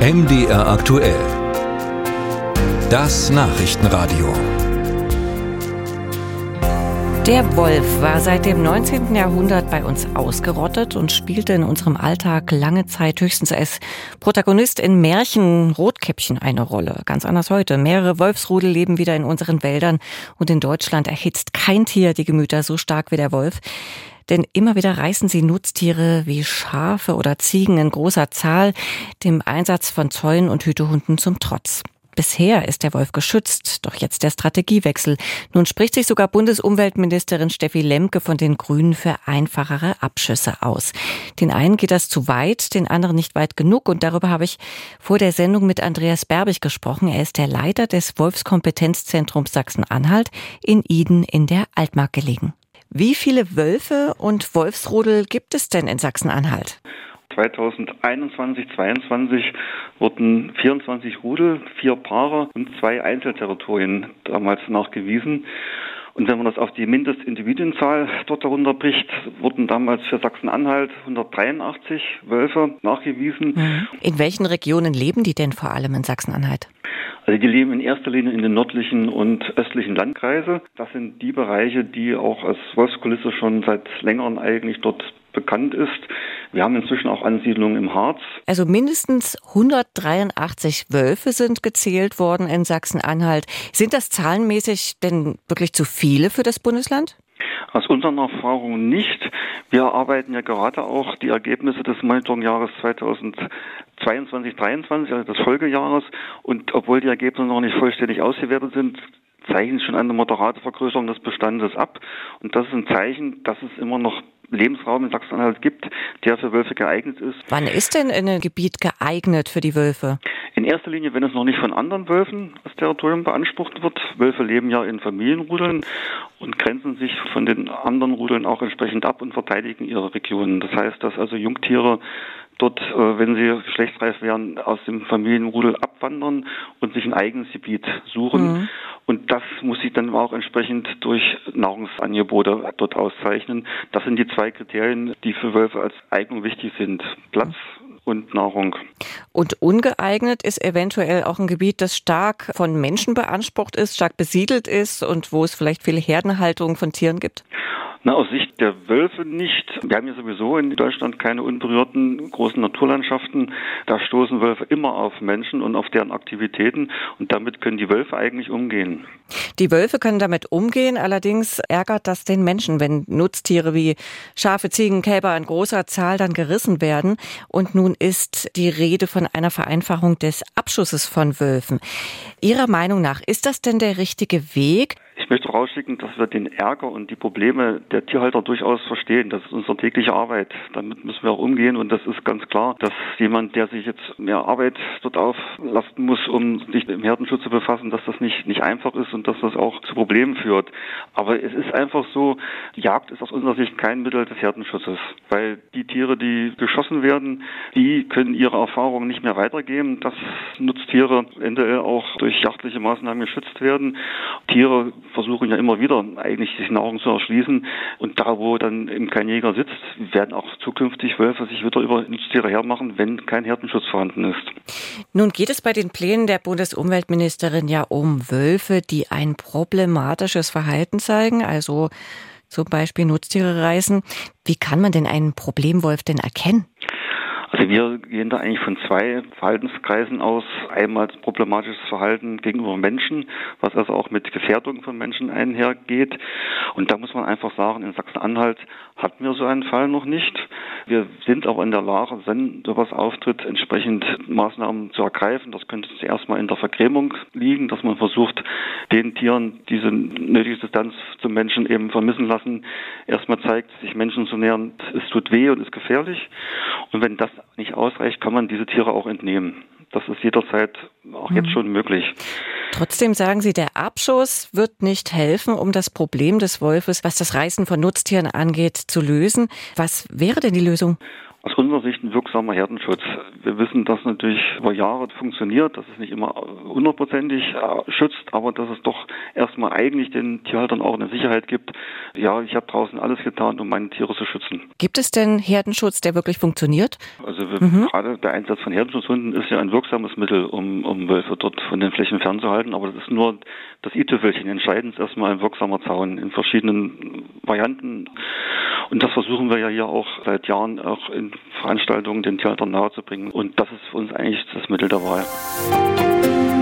MDR aktuell. Das Nachrichtenradio. Der Wolf war seit dem 19. Jahrhundert bei uns ausgerottet und spielte in unserem Alltag lange Zeit höchstens als Protagonist in Märchen Rotkäppchen eine Rolle. Ganz anders heute. Mehrere Wolfsrudel leben wieder in unseren Wäldern und in Deutschland erhitzt kein Tier die Gemüter so stark wie der Wolf. Denn immer wieder reißen sie Nutztiere wie Schafe oder Ziegen in großer Zahl dem Einsatz von Zäunen und Hütehunden zum Trotz. Bisher ist der Wolf geschützt, doch jetzt der Strategiewechsel. Nun spricht sich sogar Bundesumweltministerin Steffi Lemke von den Grünen für einfachere Abschüsse aus. Den einen geht das zu weit, den anderen nicht weit genug und darüber habe ich vor der Sendung mit Andreas Berbig gesprochen. Er ist der Leiter des Wolfskompetenzzentrums Sachsen-Anhalt in Iden in der Altmark gelegen. Wie viele Wölfe und Wolfsrudel gibt es denn in Sachsen-Anhalt? 2021, 2022 wurden 24 Rudel, vier Paare und zwei Einzelterritorien damals nachgewiesen. Und wenn man das auf die Mindestindividuenzahl dort herunterbricht, wurden damals für Sachsen-Anhalt 183 Wölfe nachgewiesen. Mhm. In welchen Regionen leben die denn vor allem in Sachsen-Anhalt? Also die leben in erster Linie in den nördlichen und östlichen Landkreise. Das sind die Bereiche, die auch als Wolfskulisse schon seit längerem eigentlich dort bekannt ist. Wir haben inzwischen auch Ansiedlungen im Harz. Also mindestens 183 Wölfe sind gezählt worden in Sachsen-Anhalt. Sind das zahlenmäßig denn wirklich zu viele für das Bundesland? Aus unseren Erfahrungen nicht. Wir arbeiten ja gerade auch die Ergebnisse des Monitoringjahres 2022, 23, also des Folgejahres. Und obwohl die Ergebnisse noch nicht vollständig ausgewertet sind, zeichnen schon eine moderate Vergrößerung des Bestandes ab. Und das ist ein Zeichen, dass es immer noch Lebensraum in Sachsen-Anhalt gibt, der für Wölfe geeignet ist. Wann ist denn ein Gebiet geeignet für die Wölfe? In erster Linie, wenn es noch nicht von anderen Wölfen das Territorium beansprucht wird. Wölfe leben ja in Familienrudeln und grenzen sich von den anderen Rudeln auch entsprechend ab und verteidigen ihre Regionen. Das heißt, dass also Jungtiere dort, äh, wenn sie geschlechtsreif werden, aus dem Familienrudel abwandern und sich ein eigenes Gebiet suchen. Mhm. Und das muss sich dann auch entsprechend durch Nahrungsangebote dort auszeichnen. Das sind die zwei Kriterien, die für Wölfe als Eignung wichtig sind. Platz und Nahrung. Und ungeeignet ist eventuell auch ein Gebiet, das stark von Menschen beansprucht ist, stark besiedelt ist und wo es vielleicht viele Herdenhaltung von Tieren gibt? Na, aus Sicht der Wölfe nicht. Wir haben ja sowieso in Deutschland keine unberührten großen Naturlandschaften. Da stoßen Wölfe immer auf Menschen und auf deren Aktivitäten und damit können die Wölfe eigentlich umgehen. Die Wölfe können damit umgehen, allerdings ärgert das den Menschen, wenn Nutztiere wie Schafe, Ziegen, Kälber in großer Zahl dann gerissen werden. Und nun ist die Rede von einer Vereinfachung des Abschusses von Wölfen. Ihrer Meinung nach, ist das denn der richtige Weg? Ich möchte rausschicken, dass wir den Ärger und die Probleme der Tierhalter durchaus verstehen. Das ist unsere tägliche Arbeit. Damit müssen wir auch umgehen und das ist ganz klar, dass jemand, der sich jetzt mehr Arbeit dort auflasten muss, um sich im Herdenschutz zu befassen, dass das nicht, nicht einfach ist und dass das auch zu Problemen führt. Aber es ist einfach so, Jagd ist aus unserer Sicht kein Mittel des Herdenschutzes, weil die Tiere, die geschossen werden, die können ihre Erfahrungen nicht mehr weitergeben, dass Nutztiere eventuell auch durch jagdliche Maßnahmen geschützt werden. Tiere versuchen ja immer wieder eigentlich sich Nahrung zu erschließen. Und da, wo dann eben kein Jäger sitzt, werden auch zukünftig Wölfe sich wieder über Nutztiere hermachen, wenn kein Herdenschutz vorhanden ist. Nun geht es bei den Plänen der Bundesumweltministerin ja um Wölfe, die ein problematisches Verhalten zeigen, also zum Beispiel Nutztiere reißen. Wie kann man denn einen Problemwolf denn erkennen? Also wir gehen da eigentlich von zwei Verhaltenskreisen aus. Einmal problematisches Verhalten gegenüber Menschen, was also auch mit Gefährdung von Menschen einhergeht. Und da muss man einfach sagen, in Sachsen-Anhalt hatten wir so einen Fall noch nicht. Wir sind auch in der Lage, wenn sowas auftritt, entsprechend Maßnahmen zu ergreifen. Das könnte zuerst mal in der Vergrämung liegen, dass man versucht, den Tieren diese nötige Distanz zum Menschen eben vermissen lassen. Erstmal zeigt, sich Menschen zu nähern, es tut weh und ist gefährlich. Und wenn das nicht ausreicht, kann man diese Tiere auch entnehmen. Das ist jederzeit auch jetzt mhm. schon möglich. Trotzdem sagen Sie, der Abschuss wird nicht helfen, um das Problem des Wolfes, was das Reißen von Nutztieren angeht, zu lösen. Was wäre denn die Lösung? Aus unserer Sicht ein wirksamer Herdenschutz. Wir wissen, dass natürlich über Jahre funktioniert, dass es nicht immer hundertprozentig äh, schützt, aber dass es doch erstmal eigentlich den Tierhaltern auch eine Sicherheit gibt. Ja, ich habe draußen alles getan, um meine Tiere zu schützen. Gibt es denn Herdenschutz, der wirklich funktioniert? Also mhm. gerade der Einsatz von Herdenschutzhunden ist ja ein wirksames Mittel, um, um Wölfe dort von den Flächen fernzuhalten, aber das ist nur das i-Tüpfelchen. Entscheidend ist erstmal ein wirksamer Zaun in verschiedenen Varianten. Und das versuchen wir ja hier auch seit Jahren auch in Veranstaltungen, den Theatern nahezubringen. Und das ist für uns eigentlich das Mittel der Wahl.